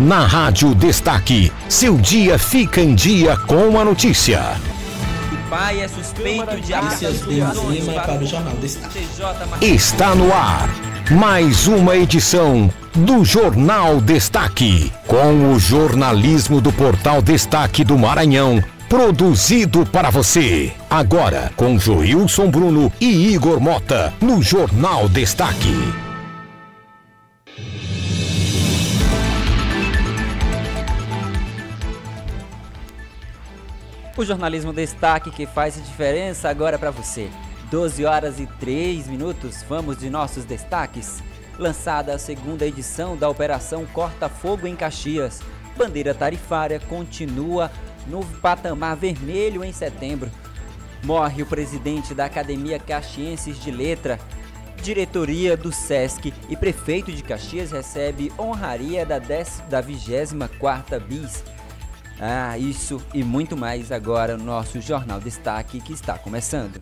Na Rádio Destaque, seu dia fica em dia com a notícia. O pai é suspeito de para o Jornal Destaque. Está no ar mais uma edição do Jornal Destaque, com o jornalismo do Portal Destaque do Maranhão, produzido para você. Agora, com Joilson Bruno e Igor Mota, no Jornal Destaque. O jornalismo destaque que faz diferença agora para você. 12 horas e 3 minutos, vamos de nossos destaques. Lançada a segunda edição da Operação Corta Fogo em Caxias. Bandeira tarifária continua no patamar vermelho em setembro. Morre o presidente da Academia Caxienses de Letra. Diretoria do SESC e prefeito de Caxias recebe honraria da, 10, da 24ª bis. Ah, isso e muito mais agora no nosso Jornal Destaque que está começando.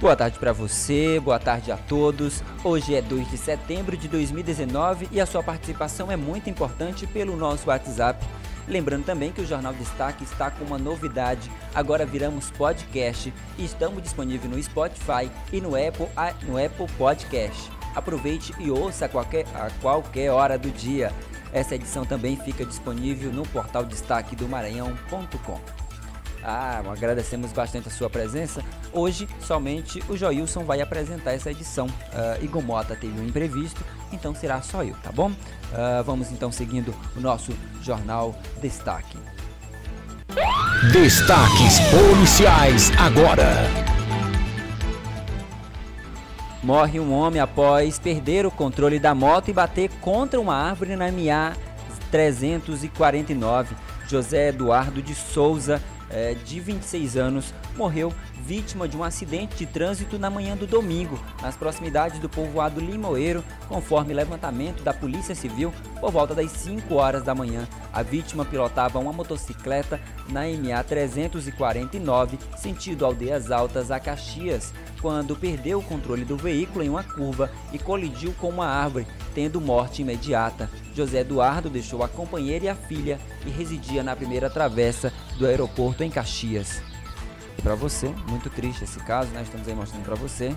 Boa tarde para você, boa tarde a todos. Hoje é 2 de setembro de 2019 e a sua participação é muito importante pelo nosso WhatsApp. Lembrando também que o Jornal Destaque está com uma novidade. Agora viramos podcast e estamos disponíveis no Spotify e no Apple, no Apple Podcast. Aproveite e ouça a qualquer, a qualquer hora do dia. Essa edição também fica disponível no portal destaque do Maranhão.com. Ah, agradecemos bastante a sua presença. Hoje, somente o Joilson vai apresentar essa edição. Uh, Igor Mota teve um imprevisto, então será só eu, tá bom? Uh, vamos então seguindo o nosso Jornal Destaque. Destaques policiais agora. Morre um homem após perder o controle da moto e bater contra uma árvore na MA 349. José Eduardo de Souza é, de 26 anos, morreu vítima de um acidente de trânsito na manhã do domingo, nas proximidades do povoado Limoeiro, conforme levantamento da Polícia Civil, por volta das 5 horas da manhã. A vítima pilotava uma motocicleta na MA 349, sentido Aldeias Altas a Caxias, quando perdeu o controle do veículo em uma curva e colidiu com uma árvore, tendo morte imediata. José Eduardo deixou a companheira e a filha e residia na primeira travessa do aeroporto em Caxias. Para você, muito triste esse caso, né? Estamos aí mostrando para você.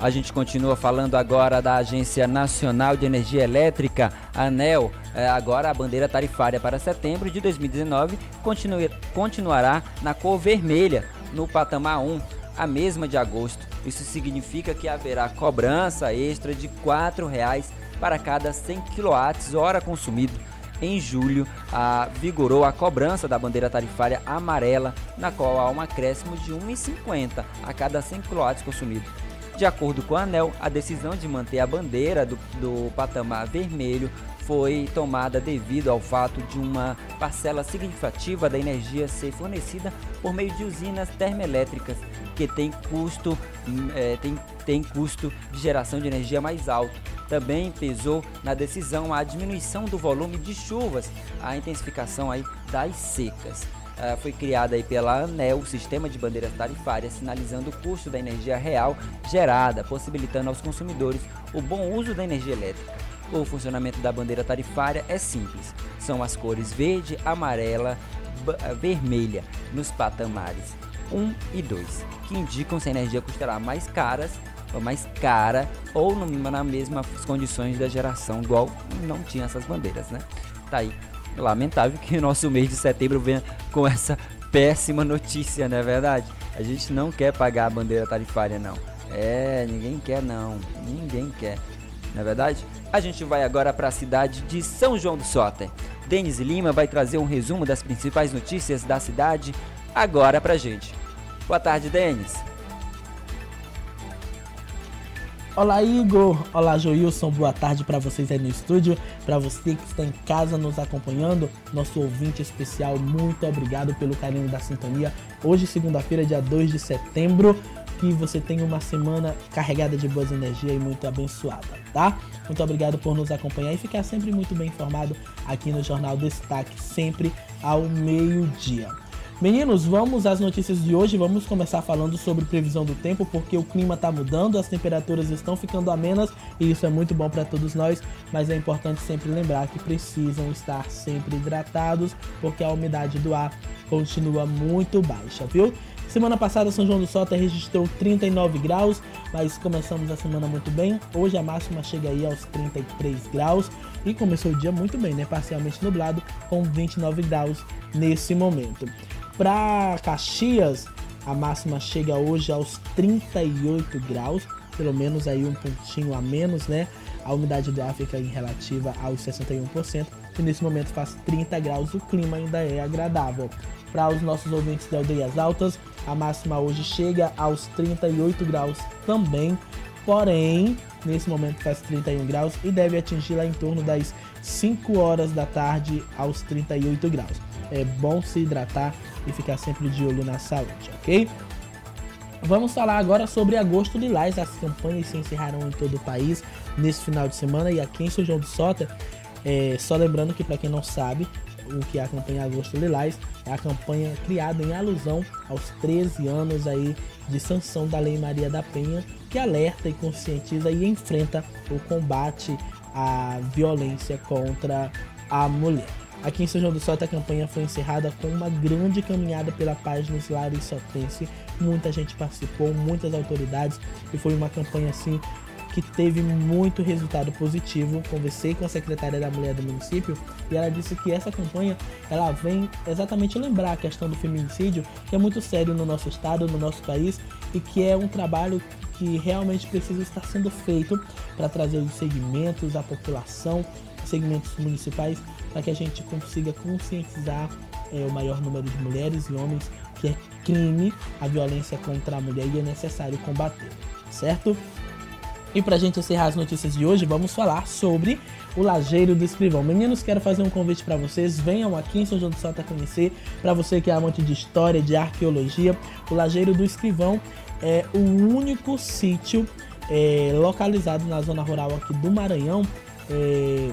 A gente continua falando agora da Agência Nacional de Energia Elétrica, ANEL. É, agora a bandeira tarifária para setembro de 2019 continue, continuará na cor vermelha, no patamar 1, a mesma de agosto. Isso significa que haverá cobrança extra de R$ 4,00 para cada 100 kWh consumido. Em julho, a, vigorou a cobrança da bandeira tarifária amarela, na qual há um acréscimo de 1,50 a cada 100 kW consumido. De acordo com a ANEL, a decisão de manter a bandeira do, do patamar vermelho foi tomada devido ao fato de uma parcela significativa da energia ser fornecida por meio de usinas termoelétricas que tem custo, é, tem, tem custo de geração de energia mais alto. Também pesou na decisão a diminuição do volume de chuvas, a intensificação aí das secas. Uh, foi criada aí pela ANEL o sistema de bandeiras tarifárias, sinalizando o custo da energia real gerada, possibilitando aos consumidores o bom uso da energia elétrica. O funcionamento da bandeira tarifária é simples. São as cores verde, amarela, eh, vermelha nos patamares 1 e 2, que indicam se a energia custará mais caras ou mais cara ou no, nas mesmas condições da geração, igual não tinha essas bandeiras, né? Tá aí. Lamentável que o nosso mês de setembro venha com essa péssima notícia, não é verdade? A gente não quer pagar a bandeira tarifária, não. É, ninguém quer, não. Ninguém quer. Não é verdade? A gente vai agora para a cidade de São João do Soter. Denis Lima vai trazer um resumo das principais notícias da cidade agora pra gente. Boa tarde, Denis. Olá, Igor. Olá, Joilson. Boa tarde para vocês aí no estúdio. Para você que está em casa nos acompanhando, nosso ouvinte especial, muito obrigado pelo carinho da sintonia. Hoje, segunda-feira, dia 2 de setembro, que você tenha uma semana carregada de boas energias e muito abençoada, tá? Muito obrigado por nos acompanhar e ficar sempre muito bem informado aqui no Jornal Destaque, sempre ao meio-dia. Meninos, vamos às notícias de hoje. Vamos começar falando sobre previsão do tempo, porque o clima está mudando, as temperaturas estão ficando amenas e isso é muito bom para todos nós. Mas é importante sempre lembrar que precisam estar sempre hidratados, porque a umidade do ar continua muito baixa, viu? Semana passada, São João do Sota registrou 39 graus, mas começamos a semana muito bem. Hoje a máxima chega aí aos 33 graus e começou o dia muito bem, né? Parcialmente nublado, com 29 graus nesse momento. Para Caxias, a máxima chega hoje aos 38 graus, pelo menos aí um pontinho a menos, né? A umidade do ar fica em relativa aos 61% e nesse momento faz 30 graus, o clima ainda é agradável. Para os nossos ouvintes de aldeias altas, a máxima hoje chega aos 38 graus também, porém, nesse momento faz 31 graus e deve atingir lá em torno das 5 horas da tarde aos 38 graus. É bom se hidratar e ficar sempre de olho na saúde, ok? Vamos falar agora sobre Agosto Lilás. As campanhas se encerraram em todo o país nesse final de semana e aqui em São João do Sota. É, só lembrando que para quem não sabe, o que a campanha Agosto Lilás é a campanha criada em alusão aos 13 anos aí de sanção da Lei Maria da Penha, que alerta e conscientiza e enfrenta o combate à violência contra a mulher. Aqui em São João do Soto a campanha foi encerrada com uma grande caminhada pela página Lares Sotense. Muita gente participou, muitas autoridades e foi uma campanha assim que teve muito resultado positivo. Conversei com a secretária da Mulher do município e ela disse que essa campanha ela vem exatamente lembrar a questão do feminicídio, que é muito sério no nosso estado, no nosso país e que é um trabalho que realmente precisa estar sendo feito para trazer os segmentos, a população, segmentos municipais, para que a gente consiga conscientizar é, o maior número de mulheres e homens que é crime a violência contra a mulher e é necessário combater, certo? E pra gente encerrar as notícias de hoje, vamos falar sobre o Lajeiro do Escrivão. Meninos, quero fazer um convite para vocês. Venham aqui em São João do Salto conhecer. Para você que é amante de história, de arqueologia, o Lajeiro do Escrivão é o único sítio é, localizado na zona rural aqui do Maranhão. É,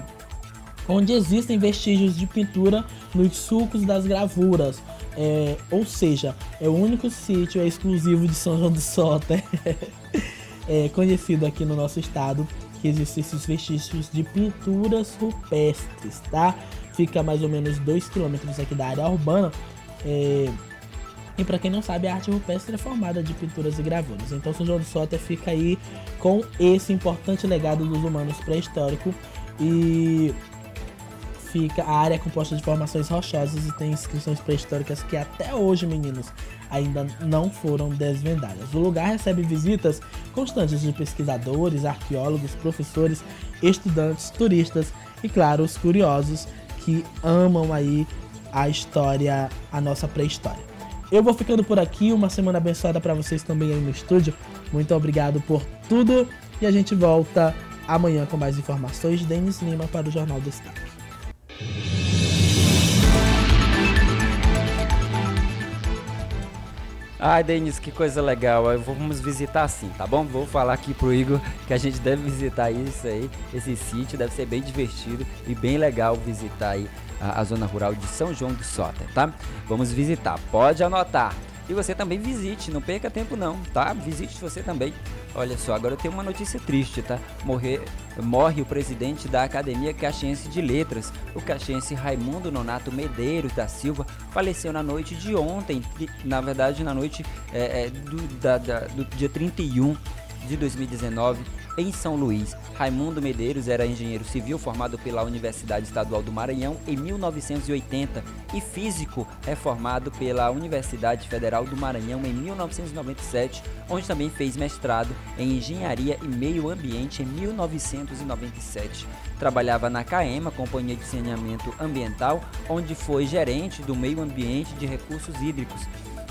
onde existem vestígios de pintura nos sulcos das gravuras. É, ou seja, é o único sítio é exclusivo de São João do Sota. é, conhecido aqui no nosso estado que existem esses vestígios de pinturas rupestres, tá? Fica mais ou menos 2 km aqui da área urbana. É... E para quem não sabe, a arte rupestre é formada de pinturas e gravuras. Então São João do Sota fica aí com esse importante legado dos humanos pré-histórico e fica a área é composta de formações rochosas e tem inscrições pré-históricas que até hoje, meninos, ainda não foram desvendadas. O lugar recebe visitas constantes de pesquisadores, arqueólogos, professores, estudantes, turistas e, claro, os curiosos que amam aí a história, a nossa pré-história. Eu vou ficando por aqui, uma semana abençoada para vocês também aí no estúdio. Muito obrigado por tudo e a gente volta amanhã com mais informações. Denis Lima para o Jornal Destaque. Ai, Denis, que coisa legal. Vamos visitar sim, tá bom? Vou falar aqui pro Igor que a gente deve visitar isso aí, esse sítio. Deve ser bem divertido e bem legal visitar aí a, a zona rural de São João do Sota, tá? Vamos visitar. Pode anotar. E você também visite, não perca tempo não, tá? Visite você também. Olha só, agora eu tenho uma notícia triste, tá? Morrer, morre o presidente da Academia Caxiense de Letras, o caxiense Raimundo Nonato Medeiros da Silva, faleceu na noite de ontem, na verdade na noite é, é, do, da, da, do dia 31 de 2019 em São Luís. Raimundo Medeiros era engenheiro civil formado pela Universidade Estadual do Maranhão em 1980 e físico é formado pela Universidade Federal do Maranhão em 1997, onde também fez mestrado em Engenharia e Meio Ambiente em 1997. Trabalhava na CAEMA, Companhia de Saneamento Ambiental, onde foi gerente do Meio Ambiente de Recursos Hídricos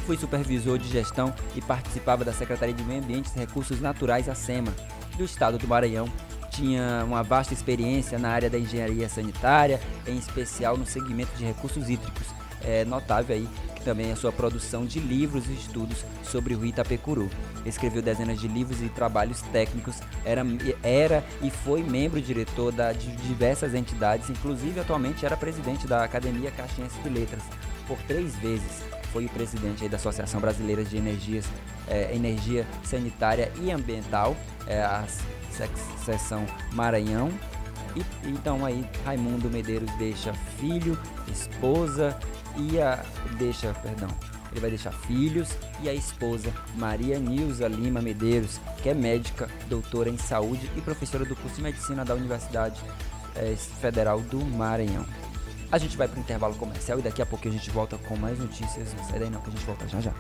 foi supervisor de gestão e participava da Secretaria de Meio Ambiente e Recursos Naturais, a SEMA do estado do Maranhão. Tinha uma vasta experiência na área da engenharia sanitária, em especial no segmento de recursos hídricos. É notável aí também a sua produção de livros e estudos sobre o rio Itapecuru. Escreveu dezenas de livros e trabalhos técnicos, era, era e foi membro diretor da, de diversas entidades, inclusive atualmente era presidente da Academia Caxiense de Letras por três vezes foi o presidente da Associação Brasileira de Energias, é, Energia Sanitária e Ambiental, é, a seção Maranhão. E, então aí Raimundo Medeiros deixa filho, esposa e a deixa, perdão, ele vai deixar filhos e a esposa Maria Nilza Lima Medeiros, que é médica, doutora em saúde e professora do curso de medicina da Universidade é, Federal do Maranhão. A gente vai para o intervalo comercial e daqui a pouco a gente volta com mais notícias. Não sai daí não que a gente volta já já.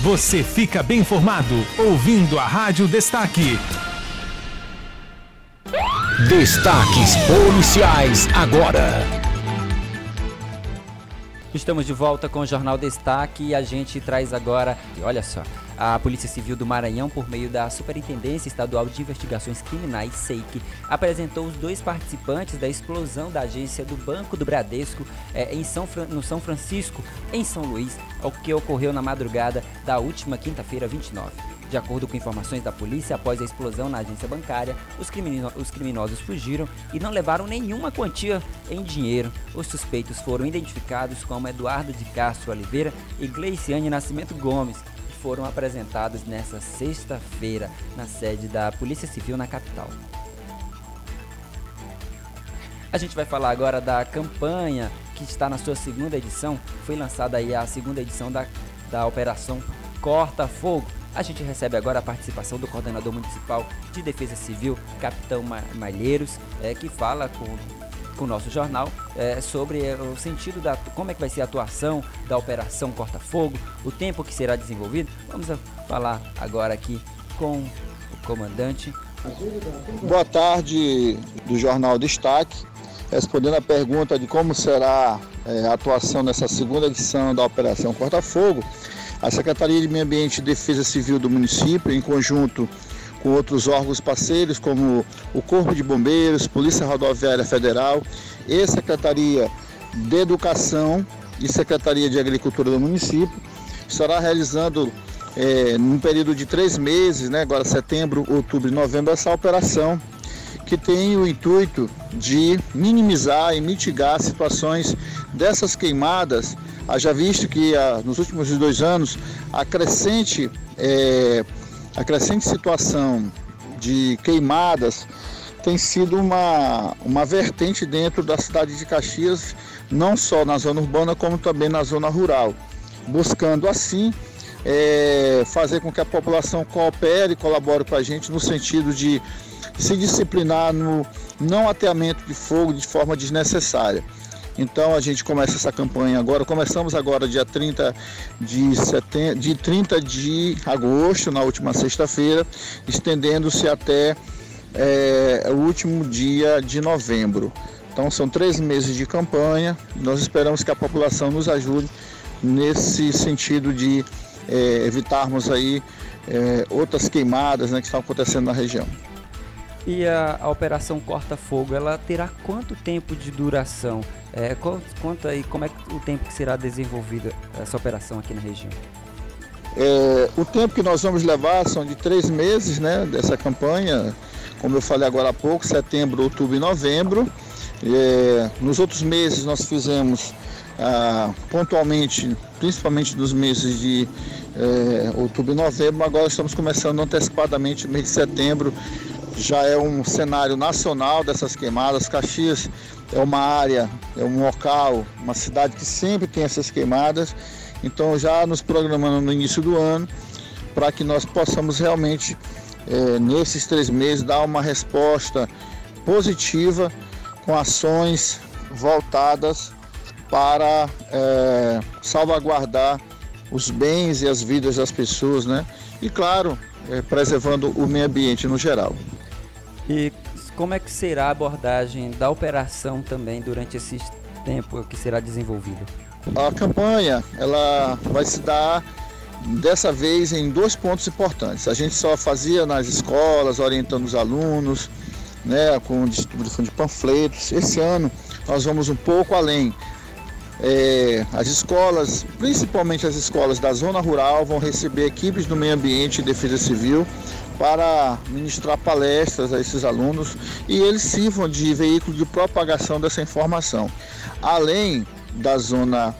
Você fica bem informado ouvindo a Rádio Destaque. Destaques policiais agora. Estamos de volta com o Jornal Destaque e a gente traz agora, e olha só, a Polícia Civil do Maranhão, por meio da Superintendência Estadual de Investigações Criminais, SEIC, apresentou os dois participantes da explosão da agência do Banco do Bradesco é, em São, no São Francisco, em São Luís, o que ocorreu na madrugada da última quinta-feira, 29. De acordo com informações da polícia, após a explosão na agência bancária, os, os criminosos fugiram e não levaram nenhuma quantia em dinheiro. Os suspeitos foram identificados como Eduardo de Castro Oliveira e Gleiciane Nascimento Gomes, foram apresentados nesta sexta-feira na sede da Polícia Civil na capital. A gente vai falar agora da campanha que está na sua segunda edição. Foi lançada aí a segunda edição da, da Operação Corta Fogo a gente recebe agora a participação do coordenador municipal de Defesa Civil, Capitão Malheiros, é, que fala com, com o nosso jornal é, sobre é, o sentido da como é que vai ser a atuação da operação Corta Fogo, o tempo que será desenvolvido. Vamos falar agora aqui com o comandante. Boa tarde do jornal Destaque. Respondendo a pergunta de como será é, a atuação nessa segunda edição da Operação Corta Fogo, a Secretaria de Meio Ambiente e Defesa Civil do município, em conjunto com outros órgãos parceiros, como o Corpo de Bombeiros, Polícia Rodoviária Federal e Secretaria de Educação e Secretaria de Agricultura do município, estará realizando é, num período de três meses, né, agora setembro, outubro e novembro, essa operação que tem o intuito de minimizar e mitigar situações dessas queimadas Haja visto que ah, nos últimos dois anos a crescente, é, a crescente situação de queimadas tem sido uma, uma vertente dentro da cidade de Caxias, não só na zona urbana, como também na zona rural, buscando assim é, fazer com que a população coopere e colabore com a gente no sentido de se disciplinar no não ateamento de fogo de forma desnecessária. Então a gente começa essa campanha agora. Começamos agora dia 30 de setembro, de 30 de agosto, na última sexta-feira, estendendo-se até é, o último dia de novembro. Então são três meses de campanha. Nós esperamos que a população nos ajude nesse sentido de é, evitarmos aí é, outras queimadas né, que estão acontecendo na região. E a, a operação Corta Fogo, ela terá quanto tempo de duração? É, conta aí como é o tempo que será desenvolvida essa operação aqui na região. É, o tempo que nós vamos levar são de três meses né, dessa campanha, como eu falei agora há pouco, setembro, outubro e novembro. É, nos outros meses nós fizemos ah, pontualmente, principalmente nos meses de é, outubro e novembro, agora estamos começando antecipadamente no mês de setembro já é um cenário nacional dessas queimadas. Caxias é uma área, é um local, uma cidade que sempre tem essas queimadas. Então, já nos programando no início do ano, para que nós possamos realmente, é, nesses três meses, dar uma resposta positiva com ações voltadas para é, salvaguardar os bens e as vidas das pessoas, né? E claro, é, preservando o meio ambiente no geral. E como é que será a abordagem da operação também durante esse tempo que será desenvolvida? A campanha ela vai se dar dessa vez em dois pontos importantes. A gente só fazia nas escolas, orientando os alunos, né, com distribuição de panfletos. Esse ano nós vamos um pouco além. É, as escolas, principalmente as escolas da zona rural, vão receber equipes do meio ambiente e defesa civil para ministrar palestras a esses alunos e eles sirvam de veículo de propagação dessa informação. Além da zona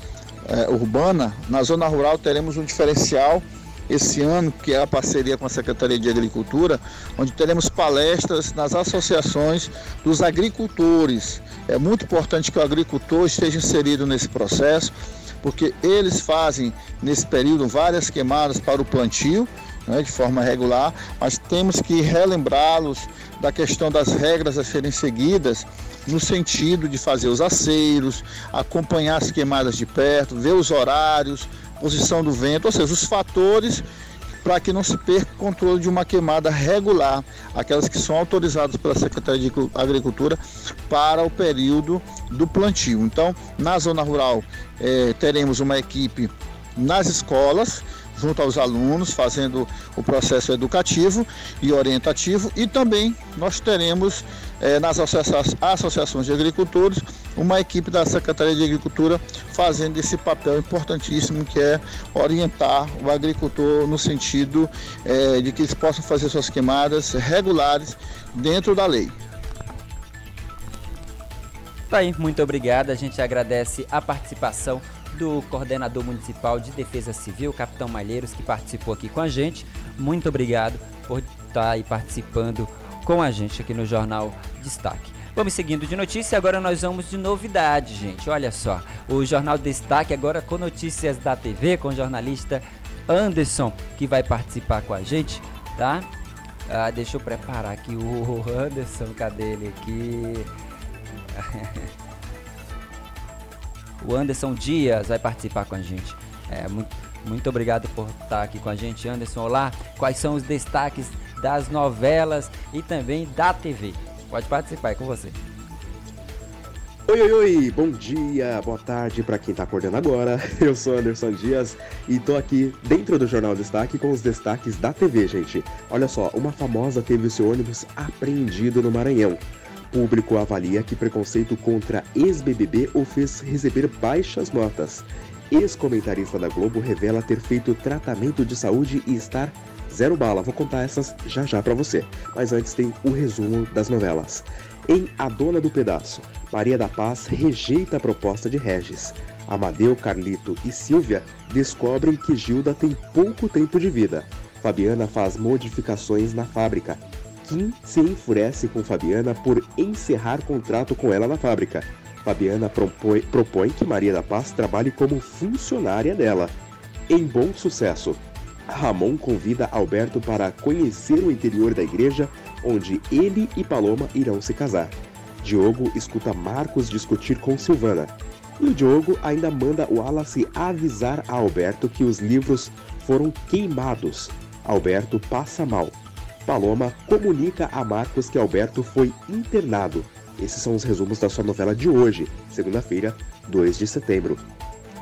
é, urbana, na zona rural teremos um diferencial esse ano, que é a parceria com a Secretaria de Agricultura, onde teremos palestras nas associações dos agricultores. É muito importante que o agricultor esteja inserido nesse processo, porque eles fazem nesse período várias queimadas para o plantio, né, de forma regular, mas temos que relembrá-los da questão das regras a serem seguidas no sentido de fazer os aceiros, acompanhar as queimadas de perto, ver os horários, posição do vento, ou seja, os fatores para que não se perca o controle de uma queimada regular, aquelas que são autorizadas pela Secretaria de Agricultura para o período do plantio. Então, na zona rural, eh, teremos uma equipe nas escolas junto aos alunos, fazendo o processo educativo e orientativo, e também nós teremos eh, nas associações de agricultores uma equipe da Secretaria de Agricultura fazendo esse papel importantíssimo que é orientar o agricultor no sentido eh, de que eles possam fazer suas queimadas regulares dentro da lei. Tá aí, muito obrigado. A gente agradece a participação do coordenador municipal de Defesa Civil, Capitão Malheiros, que participou aqui com a gente. Muito obrigado por estar aí participando com a gente aqui no Jornal Destaque. Vamos seguindo de notícia, agora nós vamos de novidade, gente. Olha só, o Jornal Destaque agora com notícias da TV, com o jornalista Anderson, que vai participar com a gente, tá? Ah, deixa eu preparar aqui o Anderson, cadê ele aqui? O Anderson Dias vai participar com a gente. É, muito, muito obrigado por estar aqui com a gente, Anderson. Olá, quais são os destaques das novelas e também da TV? Pode participar, é com você. Oi, oi, oi, bom dia, boa tarde para quem tá acordando agora. Eu sou Anderson Dias e tô aqui dentro do Jornal Destaque com os destaques da TV, gente. Olha só, uma famosa teve o seu ônibus apreendido no Maranhão. Público avalia que preconceito contra ex-BBB o fez receber baixas notas. Ex-comentarista da Globo revela ter feito tratamento de saúde e estar zero bala. Vou contar essas já já para você. Mas antes tem o resumo das novelas. Em A Dona do Pedaço, Maria da Paz rejeita a proposta de Regis. Amadeu, Carlito e Silvia descobrem que Gilda tem pouco tempo de vida. Fabiana faz modificações na fábrica Kim se enfurece com Fabiana por encerrar contrato com ela na fábrica. Fabiana propõe, propõe que Maria da Paz trabalhe como funcionária dela. Em bom sucesso, Ramon convida Alberto para conhecer o interior da igreja, onde ele e Paloma irão se casar. Diogo escuta Marcos discutir com Silvana. E o Diogo ainda manda Wallace avisar a Alberto que os livros foram queimados. Alberto passa mal. Paloma comunica a Marcos que Alberto foi internado. Esses são os resumos da sua novela de hoje, segunda-feira, 2 de setembro.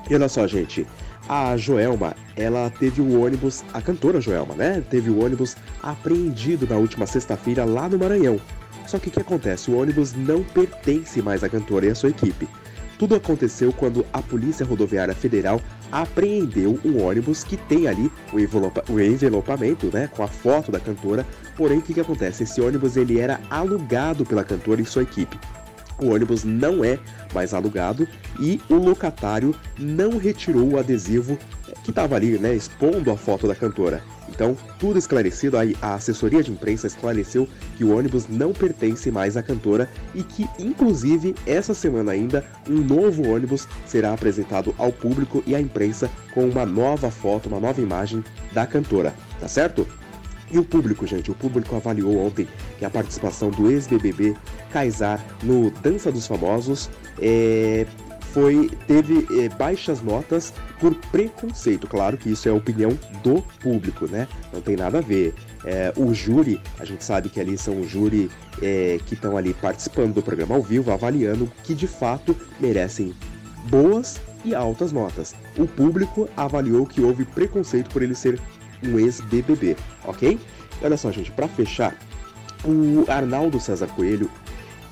E olha só, gente, a Joelma, ela teve o ônibus, a cantora Joelma, né? Teve o ônibus apreendido na última sexta-feira lá no Maranhão. Só que o que acontece? O ônibus não pertence mais à cantora e à sua equipe. Tudo aconteceu quando a Polícia Rodoviária Federal apreendeu um ônibus que tem ali o, envelopa, o envelopamento, né, com a foto da cantora. Porém, o que, que acontece? Esse ônibus ele era alugado pela cantora e sua equipe. O ônibus não é mais alugado e o locatário não retirou o adesivo que estava ali, né, expondo a foto da cantora. Então, tudo esclarecido, a assessoria de imprensa esclareceu que o ônibus não pertence mais à cantora e que, inclusive, essa semana ainda, um novo ônibus será apresentado ao público e à imprensa com uma nova foto, uma nova imagem da cantora, tá certo? E o público, gente, o público avaliou ontem que a participação do ex-BBB Kaysar no Dança dos Famosos é, foi teve é, baixas notas por preconceito. Claro que isso é opinião do público, né? Não tem nada a ver. É, o júri, a gente sabe que ali são o júri é, que estão ali participando do programa ao vivo, avaliando que de fato merecem boas e altas notas. O público avaliou que houve preconceito por ele ser um ex-BBB, ok? Olha só, gente, para fechar, o Arnaldo César Coelho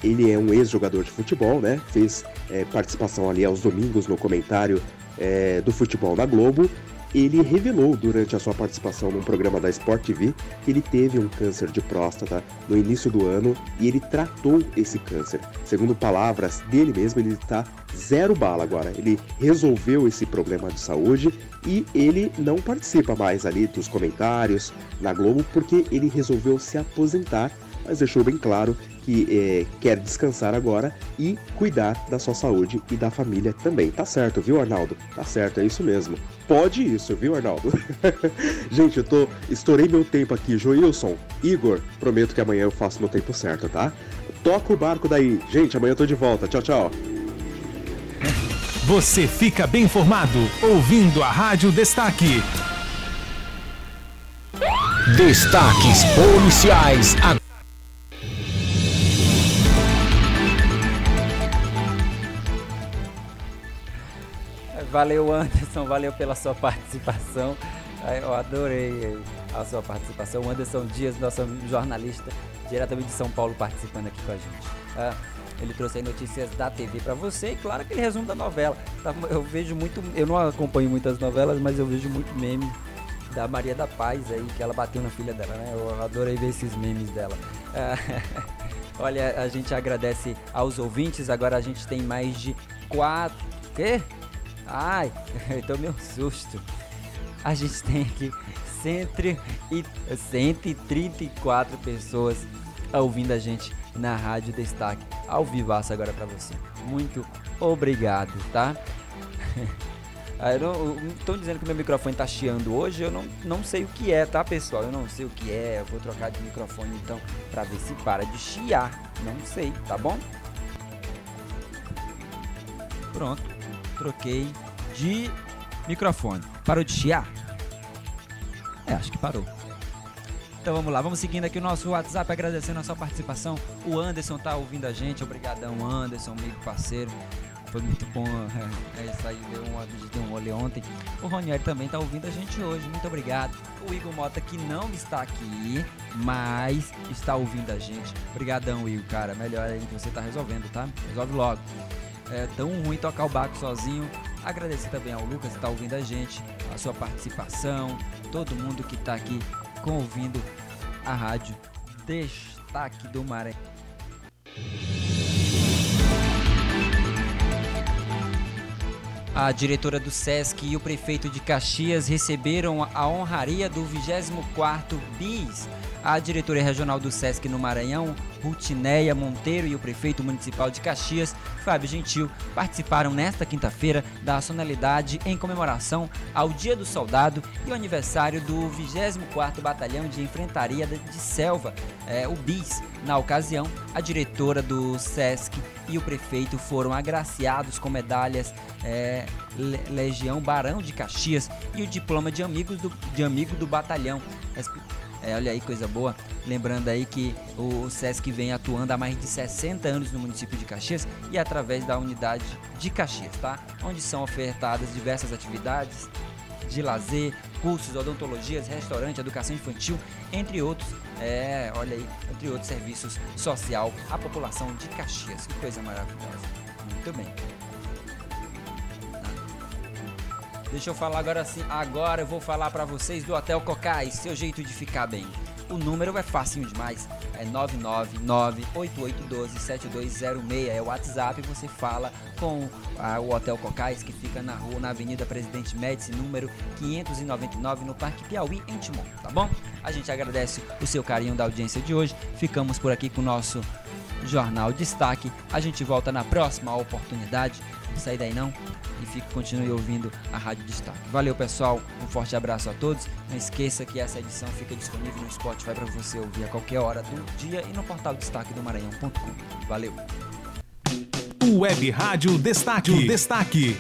ele é um ex-jogador de futebol, né? Fez é, participação ali aos domingos no comentário é, do futebol da Globo. ele revelou durante a sua participação num programa da Sport TV que ele teve um câncer de próstata no início do ano e ele tratou esse câncer. Segundo palavras dele mesmo, ele está zero bala agora. Ele resolveu esse problema de saúde e ele não participa mais ali dos comentários na Globo porque ele resolveu se aposentar, mas deixou bem claro que é, quer descansar agora e cuidar da sua saúde e da família também. Tá certo, viu, Arnaldo? Tá certo, é isso mesmo. Pode isso, viu, Arnaldo? Gente, eu tô. Estourei meu tempo aqui, Joilson. Igor, prometo que amanhã eu faço no tempo certo, tá? Toca o barco daí. Gente, amanhã eu tô de volta. Tchau, tchau. Você fica bem informado ouvindo a Rádio Destaque. Destaques policiais. Valeu, Anderson, valeu pela sua participação. Eu adorei a sua participação. O Anderson Dias, nosso jornalista, diretamente de São Paulo, participando aqui com a gente. Ah, ele trouxe aí notícias da TV para você e claro que ele resumo da novela. Tá, eu vejo muito, eu não acompanho muitas novelas, mas eu vejo muito meme da Maria da Paz aí, que ela bateu na filha dela, né? Eu adorei ver esses memes dela. Ah, olha, a gente agradece aos ouvintes. Agora a gente tem mais de quatro. Quê? Ai, eu tomei um susto. A gente tem aqui 134 pessoas ouvindo a gente na Rádio Destaque, ao vivaço agora para você. Muito obrigado, tá? Estão dizendo que meu microfone tá chiando hoje, eu não, não sei o que é, tá pessoal? Eu não sei o que é, eu vou trocar de microfone então para ver se para de chiar. Não sei, tá bom? Pronto, troquei de microfone. Parou de chiar? É, acho que parou. Então vamos lá, vamos seguindo aqui o nosso WhatsApp, agradecendo a sua participação. O Anderson tá ouvindo a gente, obrigadão Anderson, amigo parceiro. Foi muito bom, é, é isso aí, deu um, deu um olho ontem. O Ronieri também tá ouvindo a gente hoje, muito obrigado. O Igor Mota que não está aqui, mas está ouvindo a gente. Obrigadão, Igor, cara, melhor aí que você tá resolvendo, tá? Resolve logo. É tão ruim tocar o barco sozinho, Agradecer também ao Lucas que está ouvindo a gente, a sua participação, todo mundo que está aqui ouvindo a rádio Destaque do Maré. A diretora do SESC e o prefeito de Caxias receberam a honraria do 24º BIS, a diretoria regional do SESC no Maranhão, Rutineia Monteiro e o prefeito municipal de Caxias, Fábio Gentil, participaram nesta quinta-feira da acionalidade em comemoração ao Dia do Soldado e o aniversário do 24º Batalhão de Enfrentaria de Selva, é, o BIS. Na ocasião, a diretora do SESC e o prefeito foram agraciados com medalhas é, Legião Barão de Caxias e o diploma de, amigos do, de amigo do batalhão. É, olha aí, coisa boa. Lembrando aí que o SESC vem atuando há mais de 60 anos no município de Caxias e através da unidade de Caxias, tá? Onde são ofertadas diversas atividades de lazer, cursos, odontologias, restaurante, educação infantil, entre outros, é, olha aí, entre outros serviços social à população de Caxias. Que coisa maravilhosa. Muito bem. Deixa eu falar agora assim. Agora eu vou falar para vocês do Hotel Cocais, seu jeito de ficar bem. O número é facinho demais. É 999-8812-7206. É o WhatsApp. Você fala com a, o Hotel Cocais, que fica na rua, na Avenida Presidente Médici, número 599, no Parque Piauí, em Timon. Tá bom? A gente agradece o seu carinho da audiência de hoje. Ficamos por aqui com o nosso Jornal Destaque. A gente volta na próxima oportunidade. Não sai daí não e fique, continue ouvindo a Rádio Destaque. Valeu, pessoal. Um forte abraço a todos. Não esqueça que essa edição fica disponível no Spotify para você ouvir a qualquer hora do dia e no portal destaque do Maranhão.com. Valeu. Web Rádio Destaque. Destaque.